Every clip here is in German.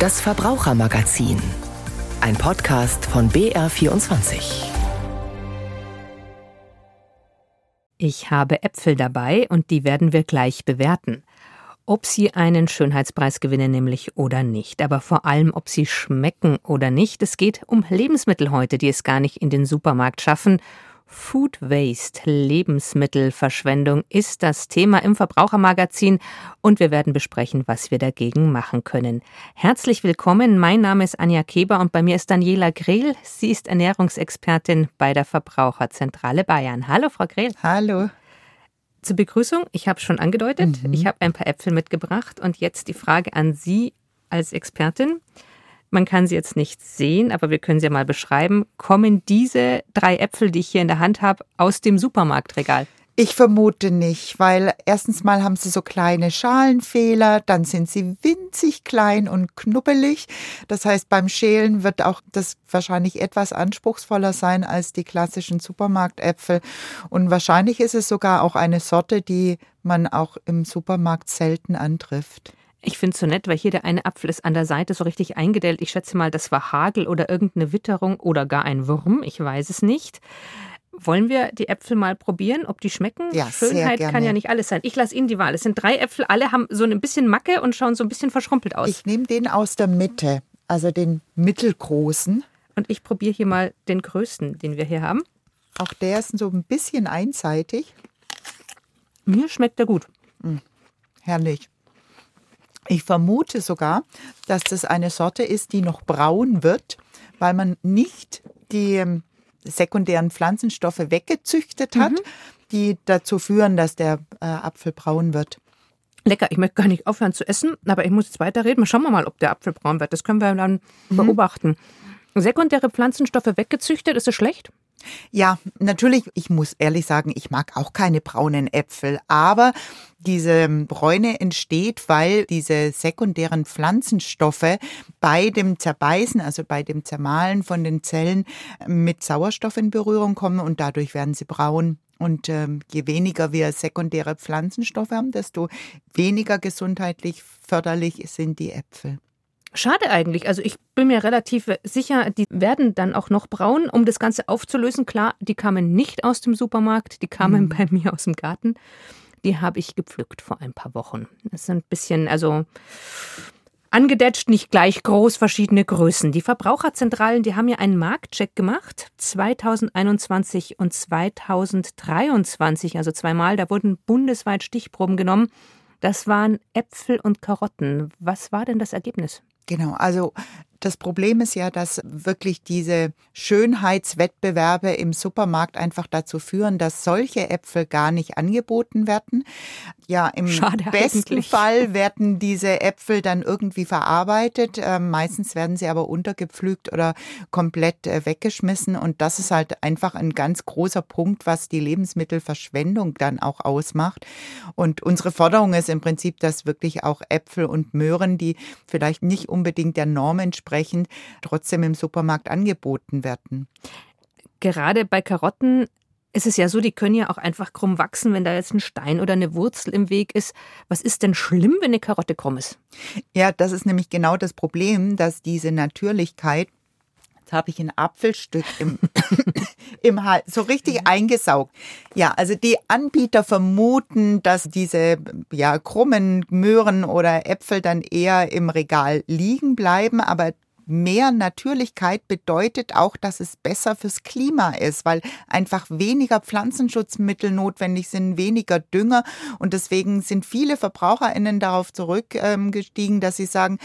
Das Verbrauchermagazin. Ein Podcast von BR24. Ich habe Äpfel dabei und die werden wir gleich bewerten. Ob sie einen Schönheitspreis gewinnen nämlich oder nicht, aber vor allem, ob sie schmecken oder nicht. Es geht um Lebensmittel heute, die es gar nicht in den Supermarkt schaffen Food Waste, Lebensmittelverschwendung, ist das Thema im Verbrauchermagazin und wir werden besprechen, was wir dagegen machen können. Herzlich willkommen, mein Name ist Anja Keber und bei mir ist Daniela Grehl. Sie ist Ernährungsexpertin bei der Verbraucherzentrale Bayern. Hallo, Frau Grehl. Hallo. Zur Begrüßung, ich habe schon angedeutet, mhm. ich habe ein paar Äpfel mitgebracht und jetzt die Frage an Sie als Expertin. Man kann sie jetzt nicht sehen, aber wir können sie ja mal beschreiben. Kommen diese drei Äpfel, die ich hier in der Hand habe, aus dem Supermarktregal? Ich vermute nicht, weil erstens mal haben sie so kleine Schalenfehler, dann sind sie winzig klein und knubbelig. Das heißt, beim Schälen wird auch das wahrscheinlich etwas anspruchsvoller sein als die klassischen Supermarktäpfel. Und wahrscheinlich ist es sogar auch eine Sorte, die man auch im Supermarkt selten antrifft. Ich finde es so nett, weil hier der eine Apfel ist an der Seite so richtig eingedellt. Ich schätze mal, das war Hagel oder irgendeine Witterung oder gar ein Wurm. Ich weiß es nicht. Wollen wir die Äpfel mal probieren, ob die schmecken? Ja, Schönheit kann ja nicht alles sein. Ich lasse Ihnen die Wahl. Es sind drei Äpfel, alle haben so ein bisschen Macke und schauen so ein bisschen verschrumpelt aus. Ich nehme den aus der Mitte, also den mittelgroßen. Und ich probiere hier mal den größten, den wir hier haben. Auch der ist so ein bisschen einseitig. Mir schmeckt er gut. Hm, herrlich. Ich vermute sogar, dass das eine Sorte ist, die noch braun wird, weil man nicht die ähm, sekundären Pflanzenstoffe weggezüchtet hat, mhm. die dazu führen, dass der äh, Apfel braun wird. Lecker, ich möchte gar nicht aufhören zu essen, aber ich muss jetzt weiterreden. Schauen wir mal, ob der Apfel braun wird. Das können wir dann mhm. beobachten. Sekundäre Pflanzenstoffe weggezüchtet, ist es schlecht? Ja, natürlich, ich muss ehrlich sagen, ich mag auch keine braunen Äpfel, aber diese Bräune entsteht, weil diese sekundären Pflanzenstoffe bei dem Zerbeißen, also bei dem Zermahlen von den Zellen mit Sauerstoff in Berührung kommen und dadurch werden sie braun. Und ähm, je weniger wir sekundäre Pflanzenstoffe haben, desto weniger gesundheitlich förderlich sind die Äpfel. Schade eigentlich. Also ich bin mir relativ sicher, die werden dann auch noch braun, um das Ganze aufzulösen. Klar, die kamen nicht aus dem Supermarkt, die kamen mhm. bei mir aus dem Garten. Die habe ich gepflückt vor ein paar Wochen. Das sind ein bisschen, also angedetscht, nicht gleich groß, verschiedene Größen. Die Verbraucherzentralen, die haben ja einen Marktcheck gemacht, 2021 und 2023, also zweimal. Da wurden bundesweit Stichproben genommen. Das waren Äpfel und Karotten. Was war denn das Ergebnis? Genau, also das Problem ist ja, dass wirklich diese Schönheitswettbewerbe im Supermarkt einfach dazu führen, dass solche Äpfel gar nicht angeboten werden. Ja, im Schade besten eigentlich. Fall werden diese Äpfel dann irgendwie verarbeitet. Äh, meistens werden sie aber untergepflügt oder komplett äh, weggeschmissen. Und das ist halt einfach ein ganz großer Punkt, was die Lebensmittelverschwendung dann auch ausmacht. Und unsere Forderung ist im Prinzip, dass wirklich auch Äpfel und Möhren, die vielleicht nicht unbedingt der Norm entsprechen, entsprechend trotzdem im Supermarkt angeboten werden. Gerade bei Karotten ist es ja so, die können ja auch einfach krumm wachsen, wenn da jetzt ein Stein oder eine Wurzel im Weg ist. Was ist denn schlimm, wenn eine Karotte krumm ist? Ja, das ist nämlich genau das Problem, dass diese Natürlichkeit Jetzt habe ich ein Apfelstück im, im Hals, so richtig eingesaugt. Ja, also die Anbieter vermuten, dass diese ja, krummen Möhren oder Äpfel dann eher im Regal liegen bleiben, aber mehr Natürlichkeit bedeutet auch, dass es besser fürs Klima ist, weil einfach weniger Pflanzenschutzmittel notwendig sind, weniger Dünger. Und deswegen sind viele VerbraucherInnen darauf zurückgestiegen, dass sie sagen,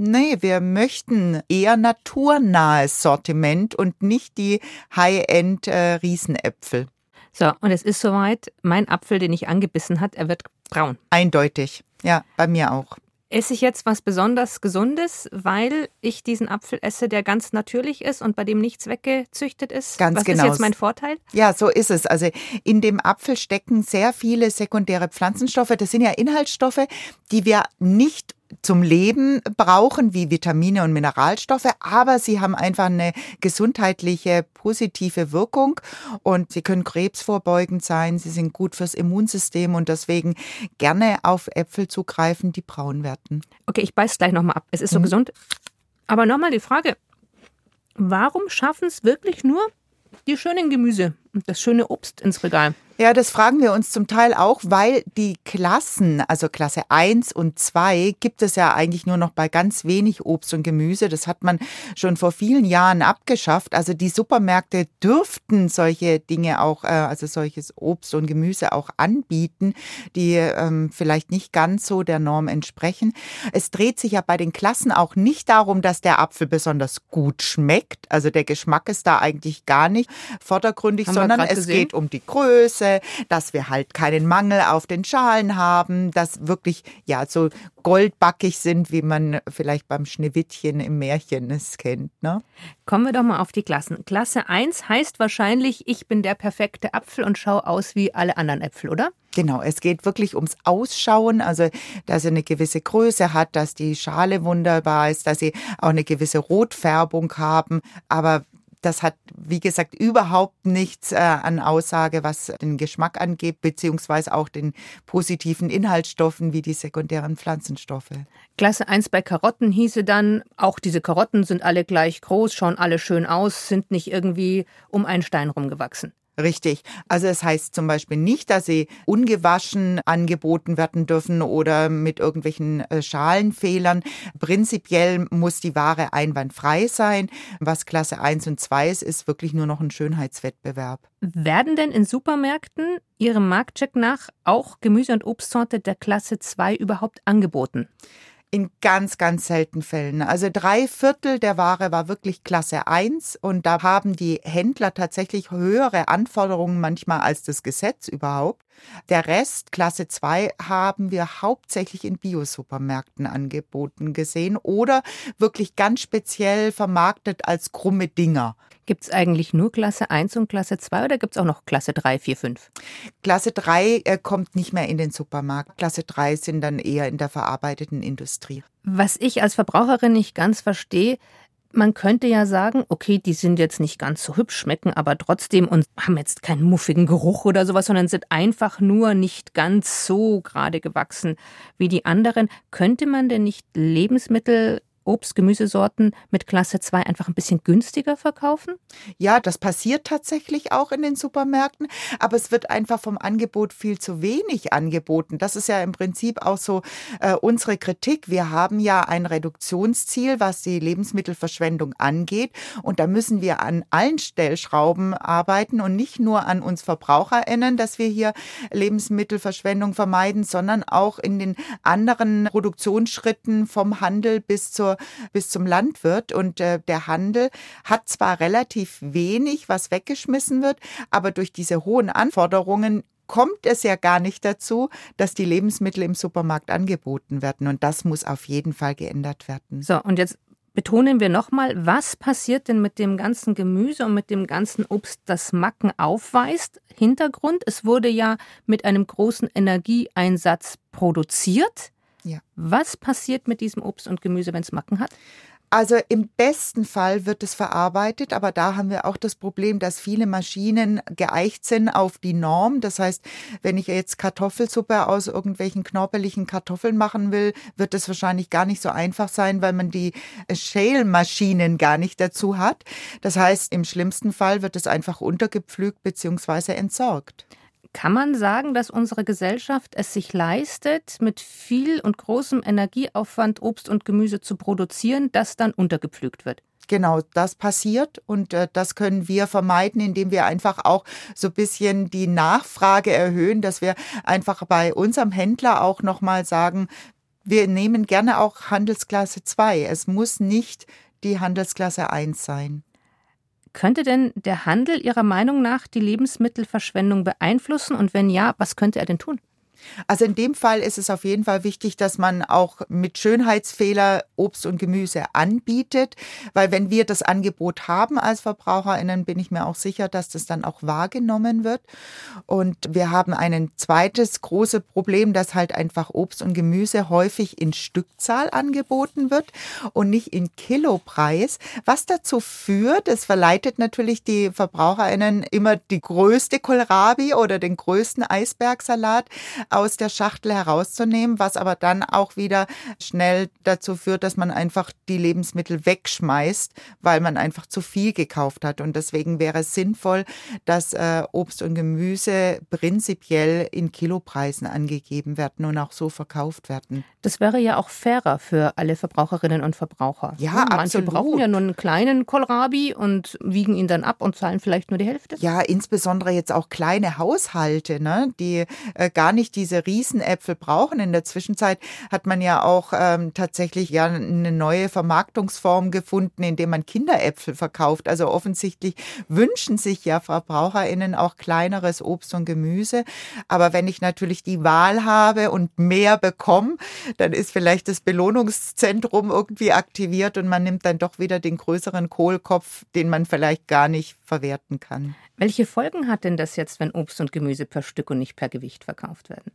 Nee, wir möchten eher naturnahes Sortiment und nicht die High-End-Riesenäpfel. Äh, so, und es ist soweit, mein Apfel, den ich angebissen hat, er wird braun. Eindeutig. Ja, bei mir auch. Esse ich jetzt was besonders Gesundes, weil ich diesen Apfel esse, der ganz natürlich ist und bei dem nichts weggezüchtet ist? Ganz was genau. ist jetzt mein Vorteil? Ja, so ist es. Also in dem Apfel stecken sehr viele sekundäre Pflanzenstoffe. Das sind ja Inhaltsstoffe, die wir nicht zum Leben brauchen, wie Vitamine und Mineralstoffe, aber sie haben einfach eine gesundheitliche positive Wirkung und sie können krebsvorbeugend sein, sie sind gut fürs Immunsystem und deswegen gerne auf Äpfel zugreifen, die braun werden. Okay, ich beiß gleich nochmal ab. Es ist so mhm. gesund. Aber nochmal die Frage, warum schaffen es wirklich nur die schönen Gemüse das schöne Obst ins Regal? Ja, das fragen wir uns zum Teil auch, weil die Klassen, also Klasse 1 und 2, gibt es ja eigentlich nur noch bei ganz wenig Obst und Gemüse. Das hat man schon vor vielen Jahren abgeschafft. Also die Supermärkte dürften solche Dinge auch, äh, also solches Obst und Gemüse auch anbieten, die ähm, vielleicht nicht ganz so der Norm entsprechen. Es dreht sich ja bei den Klassen auch nicht darum, dass der Apfel besonders gut schmeckt. Also der Geschmack ist da eigentlich gar nicht vordergründig, Haben sondern es gesehen? geht um die Größe dass wir halt keinen Mangel auf den Schalen haben, dass wirklich ja so goldbackig sind, wie man vielleicht beim Schneewittchen im Märchen es kennt. Ne? Kommen wir doch mal auf die Klassen. Klasse 1 heißt wahrscheinlich, ich bin der perfekte Apfel und schaue aus wie alle anderen Äpfel, oder? Genau, es geht wirklich ums Ausschauen, also dass er eine gewisse Größe hat, dass die Schale wunderbar ist, dass sie auch eine gewisse Rotfärbung haben. Aber das hat, wie gesagt, überhaupt nichts äh, an Aussage, was den Geschmack angeht, beziehungsweise auch den positiven Inhaltsstoffen wie die sekundären Pflanzenstoffe. Klasse 1 bei Karotten hieße dann, auch diese Karotten sind alle gleich groß, schauen alle schön aus, sind nicht irgendwie um einen Stein rumgewachsen. Richtig. Also es heißt zum Beispiel nicht, dass sie ungewaschen angeboten werden dürfen oder mit irgendwelchen äh, Schalenfehlern. Prinzipiell muss die Ware einwandfrei sein. Was Klasse 1 und 2 ist, ist wirklich nur noch ein Schönheitswettbewerb. Werden denn in Supermärkten Ihrem Marktcheck nach auch Gemüse- und Obstsorte der Klasse 2 überhaupt angeboten? In ganz, ganz seltenen Fällen. Also drei Viertel der Ware war wirklich Klasse 1 und da haben die Händler tatsächlich höhere Anforderungen manchmal als das Gesetz überhaupt. Der Rest, Klasse 2, haben wir hauptsächlich in Biosupermärkten angeboten gesehen oder wirklich ganz speziell vermarktet als krumme Dinger. Gibt es eigentlich nur Klasse 1 und Klasse 2 oder gibt es auch noch Klasse 3, 4, 5? Klasse 3 äh, kommt nicht mehr in den Supermarkt. Klasse 3 sind dann eher in der verarbeiteten Industrie. Was ich als Verbraucherin nicht ganz verstehe, man könnte ja sagen, okay, die sind jetzt nicht ganz so hübsch, schmecken aber trotzdem und haben jetzt keinen muffigen Geruch oder sowas, sondern sind einfach nur nicht ganz so gerade gewachsen wie die anderen. Könnte man denn nicht Lebensmittel Obst, Gemüsesorten mit Klasse 2 einfach ein bisschen günstiger verkaufen? Ja, das passiert tatsächlich auch in den Supermärkten, aber es wird einfach vom Angebot viel zu wenig angeboten. Das ist ja im Prinzip auch so äh, unsere Kritik. Wir haben ja ein Reduktionsziel, was die Lebensmittelverschwendung angeht und da müssen wir an allen Stellschrauben arbeiten und nicht nur an uns VerbraucherInnen, dass wir hier Lebensmittelverschwendung vermeiden, sondern auch in den anderen Produktionsschritten vom Handel bis zur bis zum Landwirt. Und äh, der Handel hat zwar relativ wenig, was weggeschmissen wird, aber durch diese hohen Anforderungen kommt es ja gar nicht dazu, dass die Lebensmittel im Supermarkt angeboten werden. Und das muss auf jeden Fall geändert werden. So, und jetzt betonen wir nochmal, was passiert denn mit dem ganzen Gemüse und mit dem ganzen Obst, das Macken aufweist? Hintergrund, es wurde ja mit einem großen Energieeinsatz produziert. Ja. Was passiert mit diesem Obst und Gemüse, wenn es Macken hat? Also im besten Fall wird es verarbeitet, aber da haben wir auch das Problem, dass viele Maschinen geeicht sind auf die Norm. Das heißt, wenn ich jetzt Kartoffelsuppe aus irgendwelchen knorpeligen Kartoffeln machen will, wird es wahrscheinlich gar nicht so einfach sein, weil man die Shale-Maschinen gar nicht dazu hat. Das heißt, im schlimmsten Fall wird es einfach untergepflügt bzw. entsorgt. Kann man sagen, dass unsere Gesellschaft es sich leistet, mit viel und großem Energieaufwand Obst und Gemüse zu produzieren, das dann untergepflügt wird? Genau, das passiert und äh, das können wir vermeiden, indem wir einfach auch so ein bisschen die Nachfrage erhöhen, dass wir einfach bei unserem Händler auch nochmal sagen, wir nehmen gerne auch Handelsklasse 2. Es muss nicht die Handelsklasse 1 sein. Könnte denn der Handel Ihrer Meinung nach die Lebensmittelverschwendung beeinflussen? Und wenn ja, was könnte er denn tun? Also in dem Fall ist es auf jeden Fall wichtig, dass man auch mit Schönheitsfehler Obst und Gemüse anbietet, weil wenn wir das Angebot haben als Verbraucherinnen, bin ich mir auch sicher, dass das dann auch wahrgenommen wird. Und wir haben ein zweites großes Problem, dass halt einfach Obst und Gemüse häufig in Stückzahl angeboten wird und nicht in Kilopreis, was dazu führt, es verleitet natürlich die Verbraucherinnen immer die größte Kohlrabi oder den größten Eisbergsalat aus der Schachtel herauszunehmen, was aber dann auch wieder schnell dazu führt, dass man einfach die Lebensmittel wegschmeißt, weil man einfach zu viel gekauft hat. Und deswegen wäre es sinnvoll, dass äh, Obst und Gemüse prinzipiell in Kilopreisen angegeben werden und auch so verkauft werden. Das wäre ja auch fairer für alle Verbraucherinnen und Verbraucher. Ja, Manche absolut. brauchen ja nur einen kleinen Kohlrabi und wiegen ihn dann ab und zahlen vielleicht nur die Hälfte. Ja, insbesondere jetzt auch kleine Haushalte, ne, die äh, gar nicht diese Riesenäpfel brauchen. In der Zwischenzeit hat man ja auch ähm, tatsächlich ja eine neue Vermarktungsform gefunden, indem man Kinderäpfel verkauft. Also offensichtlich wünschen sich ja VerbraucherInnen auch kleineres Obst und Gemüse. Aber wenn ich natürlich die Wahl habe und mehr bekomme, dann ist vielleicht das Belohnungszentrum irgendwie aktiviert und man nimmt dann doch wieder den größeren Kohlkopf, den man vielleicht gar nicht verwerten kann. Welche Folgen hat denn das jetzt, wenn Obst und Gemüse per Stück und nicht per Gewicht verkauft werden?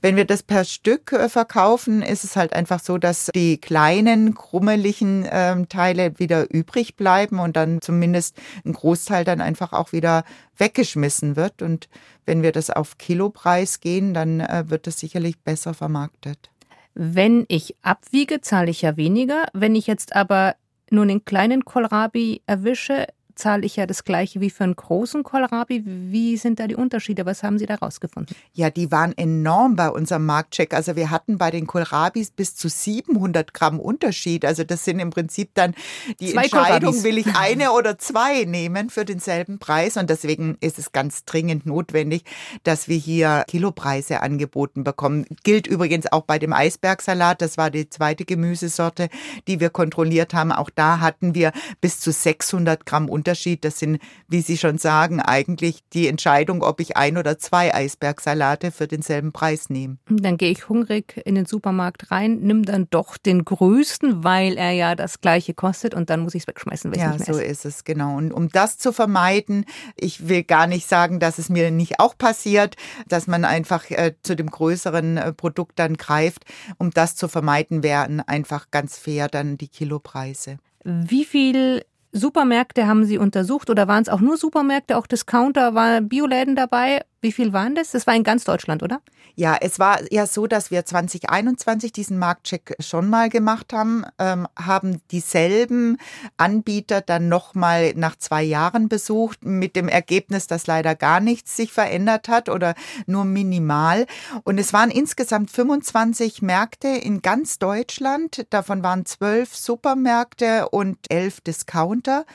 Wenn wir das per Stück äh, verkaufen, ist es halt einfach so, dass die kleinen, krummeligen äh, Teile wieder übrig bleiben und dann zumindest ein Großteil dann einfach auch wieder weggeschmissen wird. Und wenn wir das auf Kilopreis gehen, dann äh, wird das sicherlich besser vermarktet. Wenn ich abwiege, zahle ich ja weniger. Wenn ich jetzt aber nur einen kleinen Kohlrabi erwische, zahle ich ja das gleiche wie für einen großen Kohlrabi. Wie sind da die Unterschiede? Was haben Sie da rausgefunden? Ja, die waren enorm bei unserem Marktcheck. Also wir hatten bei den Kohlrabis bis zu 700 Gramm Unterschied. Also das sind im Prinzip dann die zwei Entscheidung, Kohlrabis. will ich eine oder zwei nehmen für denselben Preis. Und deswegen ist es ganz dringend notwendig, dass wir hier Kilopreise angeboten bekommen. Gilt übrigens auch bei dem Eisbergsalat. Das war die zweite Gemüsesorte, die wir kontrolliert haben. Auch da hatten wir bis zu 600 Gramm Unterschied. Unterschied. Das sind, wie Sie schon sagen, eigentlich die Entscheidung, ob ich ein oder zwei Eisbergsalate für denselben Preis nehme. Dann gehe ich hungrig in den Supermarkt rein, nimm dann doch den größten, weil er ja das gleiche kostet und dann muss ich es wegschmeißen. Ja, so esse. ist es, genau. Und um das zu vermeiden, ich will gar nicht sagen, dass es mir nicht auch passiert, dass man einfach äh, zu dem größeren äh, Produkt dann greift. Um das zu vermeiden, wären einfach ganz fair dann die Kilopreise. Wie viel Supermärkte haben Sie untersucht oder waren es auch nur Supermärkte, auch Discounter, waren Bioläden dabei? Wie viel waren das? Das war in ganz Deutschland, oder? Ja, es war ja so, dass wir 2021 diesen Marktcheck schon mal gemacht haben, ähm, haben dieselben Anbieter dann nochmal nach zwei Jahren besucht, mit dem Ergebnis, dass leider gar nichts sich verändert hat oder nur minimal. Und es waren insgesamt 25 Märkte in ganz Deutschland. Davon waren zwölf Supermärkte und elf Discounter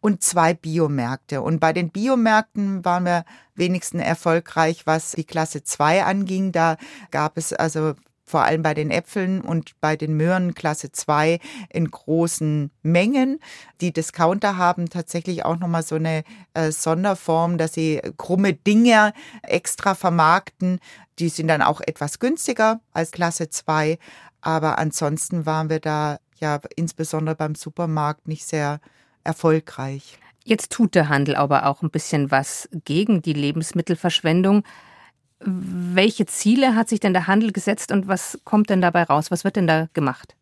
und zwei Biomärkte. Und bei den Biomärkten waren wir wenigsten erfolgreich, was die Klasse 2 anging. Da gab es also vor allem bei den Äpfeln und bei den Möhren Klasse 2 in großen Mengen. Die Discounter haben tatsächlich auch nochmal so eine äh, Sonderform, dass sie krumme Dinge extra vermarkten. Die sind dann auch etwas günstiger als Klasse 2. Aber ansonsten waren wir da ja insbesondere beim Supermarkt nicht sehr erfolgreich. Jetzt tut der Handel aber auch ein bisschen was gegen die Lebensmittelverschwendung. Welche Ziele hat sich denn der Handel gesetzt und was kommt denn dabei raus? Was wird denn da gemacht?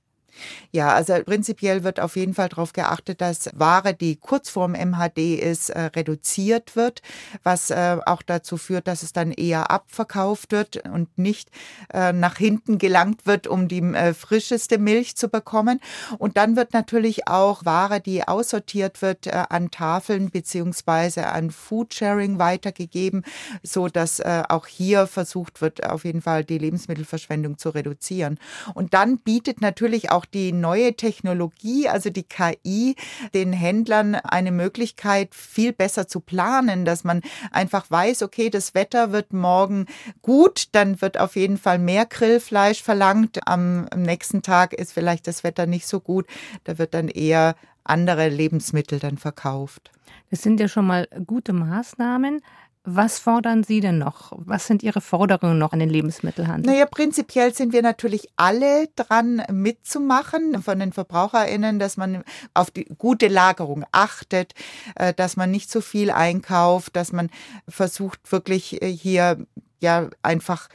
Ja, also prinzipiell wird auf jeden Fall darauf geachtet, dass Ware, die kurz vorm MHD ist, äh, reduziert wird, was äh, auch dazu führt, dass es dann eher abverkauft wird und nicht äh, nach hinten gelangt wird, um die äh, frischeste Milch zu bekommen. Und dann wird natürlich auch Ware, die aussortiert wird, äh, an Tafeln beziehungsweise an Foodsharing weitergegeben, so dass äh, auch hier versucht wird, auf jeden Fall die Lebensmittelverschwendung zu reduzieren. Und dann bietet natürlich auch auch die neue Technologie, also die KI, den Händlern eine Möglichkeit, viel besser zu planen, dass man einfach weiß, okay, das Wetter wird morgen gut, dann wird auf jeden Fall mehr Grillfleisch verlangt. Am, nächsten Tag ist vielleicht das Wetter nicht so gut, da wird dann eher andere Lebensmittel dann verkauft. Das sind ja schon mal gute Maßnahmen. Was fordern Sie denn noch? Was sind Ihre Forderungen noch an den Lebensmittelhandel? Naja, prinzipiell sind wir natürlich alle dran mitzumachen von den VerbraucherInnen, dass man auf die gute Lagerung achtet, äh, dass man nicht zu viel einkauft, dass man versucht wirklich äh, hier ja einfach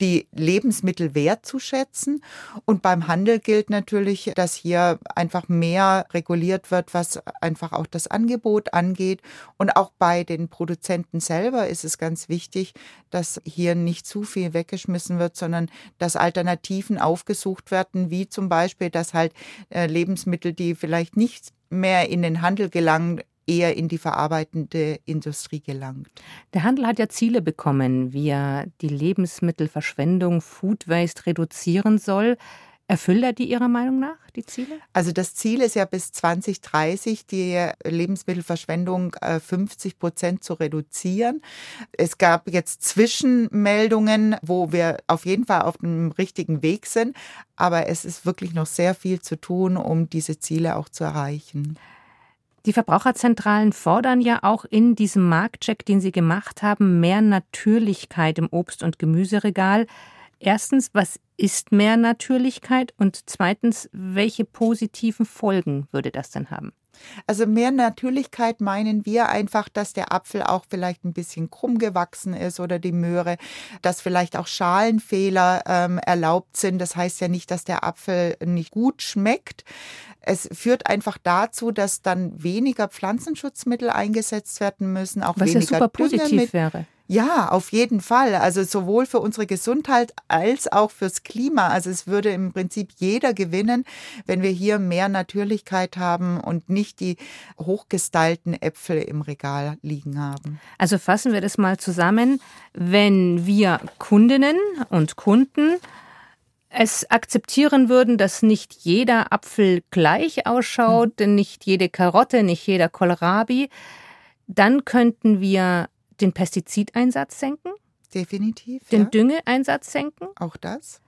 die Lebensmittel wertzuschätzen. Und beim Handel gilt natürlich, dass hier einfach mehr reguliert wird, was einfach auch das Angebot angeht. Und auch bei den Produzenten selber ist es ganz wichtig, dass hier nicht zu viel weggeschmissen wird, sondern dass Alternativen aufgesucht werden, wie zum Beispiel, dass halt äh, Lebensmittel, die vielleicht nicht mehr in den Handel gelangen, eher in die verarbeitende Industrie gelangt. Der Handel hat ja Ziele bekommen, wie er die Lebensmittelverschwendung, Food Waste reduzieren soll. Erfüllt er die Ihrer Meinung nach, die Ziele? Also das Ziel ist ja bis 2030 die Lebensmittelverschwendung 50 äh, Prozent zu reduzieren. Es gab jetzt Zwischenmeldungen, wo wir auf jeden Fall auf dem richtigen Weg sind, aber es ist wirklich noch sehr viel zu tun, um diese Ziele auch zu erreichen. Die Verbraucherzentralen fordern ja auch in diesem Marktcheck, den sie gemacht haben, mehr Natürlichkeit im Obst- und Gemüseregal. Erstens, was ist mehr Natürlichkeit? Und zweitens, welche positiven Folgen würde das denn haben? Also mehr Natürlichkeit meinen wir einfach, dass der Apfel auch vielleicht ein bisschen krumm gewachsen ist oder die Möhre, dass vielleicht auch Schalenfehler ähm, erlaubt sind. Das heißt ja nicht, dass der Apfel nicht gut schmeckt. Es führt einfach dazu, dass dann weniger Pflanzenschutzmittel eingesetzt werden müssen, auch Was weniger ja super positiv wäre. Ja, auf jeden Fall. Also sowohl für unsere Gesundheit als auch fürs Klima. Also es würde im Prinzip jeder gewinnen, wenn wir hier mehr Natürlichkeit haben und nicht die hochgestylten Äpfel im Regal liegen haben. Also fassen wir das mal zusammen. Wenn wir Kundinnen und Kunden es akzeptieren würden, dass nicht jeder Apfel gleich ausschaut, hm. nicht jede Karotte, nicht jeder Kohlrabi, dann könnten wir den Pestizideinsatz senken. Definitiv. Den ja. Düngeeinsatz senken. Auch das.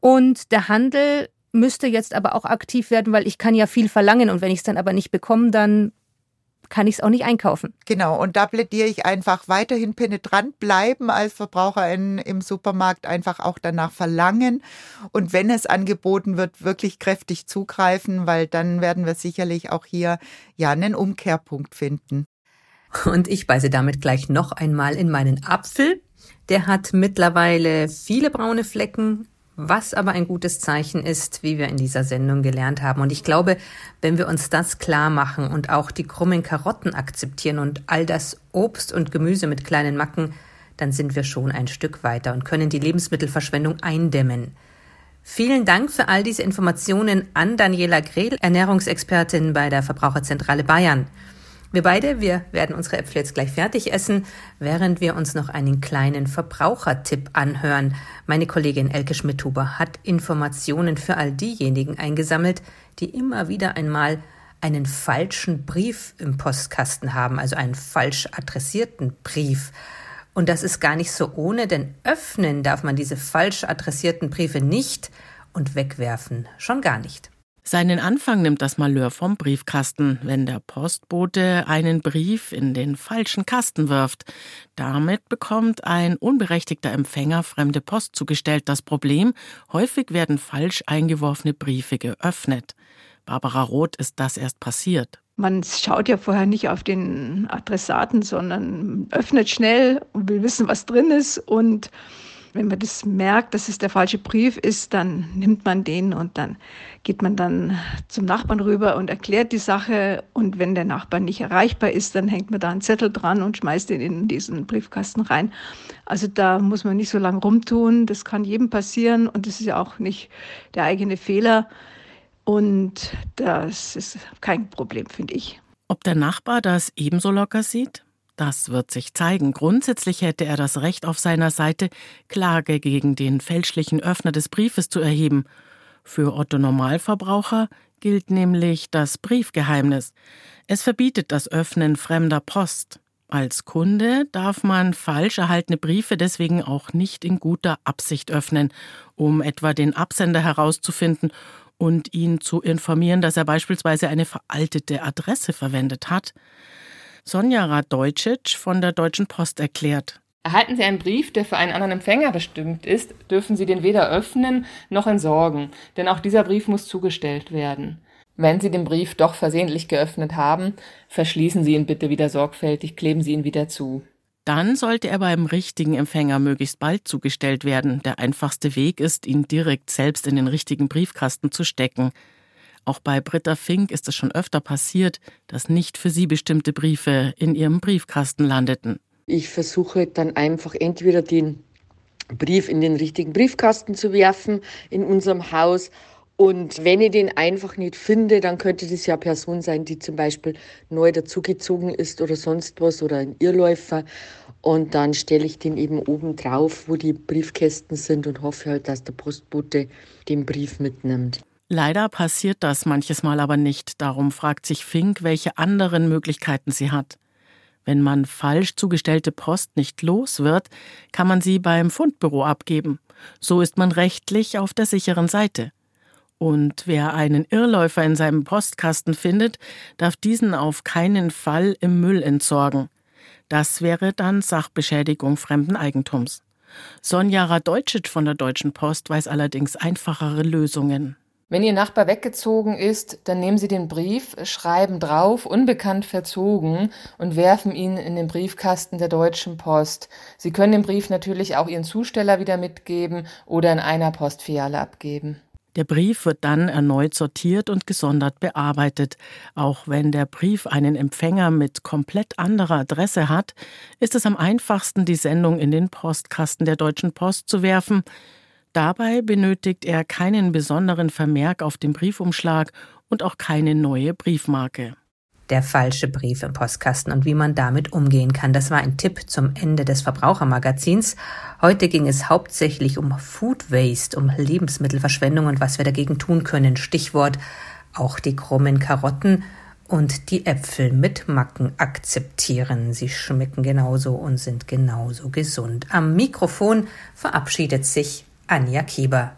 Und der Handel müsste jetzt aber auch aktiv werden, weil ich kann ja viel verlangen und wenn ich es dann aber nicht bekomme, dann kann ich es auch nicht einkaufen. Genau, und da plädiere ich einfach weiterhin penetrant bleiben als Verbraucher in, im Supermarkt, einfach auch danach verlangen und wenn es angeboten wird, wirklich kräftig zugreifen, weil dann werden wir sicherlich auch hier ja einen Umkehrpunkt finden. Und ich beiße damit gleich noch einmal in meinen Apfel. Der hat mittlerweile viele braune Flecken, was aber ein gutes Zeichen ist, wie wir in dieser Sendung gelernt haben. Und ich glaube, wenn wir uns das klar machen und auch die krummen Karotten akzeptieren und all das Obst und Gemüse mit kleinen Macken, dann sind wir schon ein Stück weiter und können die Lebensmittelverschwendung eindämmen. Vielen Dank für all diese Informationen an Daniela Grehl, Ernährungsexpertin bei der Verbraucherzentrale Bayern. Wir beide, wir werden unsere Äpfel jetzt gleich fertig essen, während wir uns noch einen kleinen Verbrauchertipp anhören. Meine Kollegin Elke Schmidhuber hat Informationen für all diejenigen eingesammelt, die immer wieder einmal einen falschen Brief im Postkasten haben, also einen falsch adressierten Brief. Und das ist gar nicht so ohne, denn öffnen darf man diese falsch adressierten Briefe nicht und wegwerfen schon gar nicht. Seinen Anfang nimmt das Malheur vom Briefkasten, wenn der Postbote einen Brief in den falschen Kasten wirft. Damit bekommt ein unberechtigter Empfänger fremde Post zugestellt. Das Problem, häufig werden falsch eingeworfene Briefe geöffnet. Barbara Roth ist das erst passiert. Man schaut ja vorher nicht auf den Adressaten, sondern öffnet schnell und will wissen, was drin ist und wenn man das merkt, dass es der falsche Brief ist, dann nimmt man den und dann geht man dann zum Nachbarn rüber und erklärt die Sache. Und wenn der Nachbar nicht erreichbar ist, dann hängt man da einen Zettel dran und schmeißt ihn in diesen Briefkasten rein. Also da muss man nicht so lange rumtun. Das kann jedem passieren und das ist ja auch nicht der eigene Fehler. Und das ist kein Problem, finde ich. Ob der Nachbar das ebenso locker sieht? Das wird sich zeigen. Grundsätzlich hätte er das Recht auf seiner Seite, Klage gegen den fälschlichen Öffner des Briefes zu erheben. Für Otto Normalverbraucher gilt nämlich das Briefgeheimnis. Es verbietet das Öffnen fremder Post. Als Kunde darf man falsch erhaltene Briefe deswegen auch nicht in guter Absicht öffnen, um etwa den Absender herauszufinden und ihn zu informieren, dass er beispielsweise eine veraltete Adresse verwendet hat. Sonja Radojcic von der Deutschen Post erklärt. Erhalten Sie einen Brief, der für einen anderen Empfänger bestimmt ist, dürfen Sie den weder öffnen noch entsorgen, denn auch dieser Brief muss zugestellt werden. Wenn Sie den Brief doch versehentlich geöffnet haben, verschließen Sie ihn bitte wieder sorgfältig, kleben Sie ihn wieder zu. Dann sollte er beim richtigen Empfänger möglichst bald zugestellt werden. Der einfachste Weg ist, ihn direkt selbst in den richtigen Briefkasten zu stecken. Auch bei Britta Fink ist es schon öfter passiert, dass nicht für sie bestimmte Briefe in ihrem Briefkasten landeten. Ich versuche dann einfach entweder den Brief in den richtigen Briefkasten zu werfen in unserem Haus und wenn ich den einfach nicht finde, dann könnte das ja Person sein, die zum Beispiel neu dazugezogen ist oder sonst was oder ein Irrläufer. Und dann stelle ich den eben oben drauf, wo die Briefkästen sind und hoffe halt, dass der Postbote den Brief mitnimmt. Leider passiert das manches Mal aber nicht. Darum fragt sich Fink, welche anderen Möglichkeiten sie hat. Wenn man falsch zugestellte Post nicht los wird, kann man sie beim Fundbüro abgeben. So ist man rechtlich auf der sicheren Seite. Und wer einen Irrläufer in seinem Postkasten findet, darf diesen auf keinen Fall im Müll entsorgen. Das wäre dann Sachbeschädigung fremden Eigentums. Sonja Radeutschit von der Deutschen Post weiß allerdings einfachere Lösungen. Wenn Ihr Nachbar weggezogen ist, dann nehmen Sie den Brief, schreiben drauf, unbekannt verzogen und werfen ihn in den Briefkasten der Deutschen Post. Sie können den Brief natürlich auch Ihren Zusteller wieder mitgeben oder in einer Postfiliale abgeben. Der Brief wird dann erneut sortiert und gesondert bearbeitet. Auch wenn der Brief einen Empfänger mit komplett anderer Adresse hat, ist es am einfachsten, die Sendung in den Postkasten der Deutschen Post zu werfen. Dabei benötigt er keinen besonderen Vermerk auf dem Briefumschlag und auch keine neue Briefmarke der falsche Brief im Postkasten und wie man damit umgehen kann. Das war ein Tipp zum Ende des Verbrauchermagazins. Heute ging es hauptsächlich um Food Waste, um Lebensmittelverschwendung und was wir dagegen tun können. Stichwort auch die krummen Karotten und die Äpfel mit Macken akzeptieren. Sie schmecken genauso und sind genauso gesund. Am Mikrofon verabschiedet sich Anja Kieber.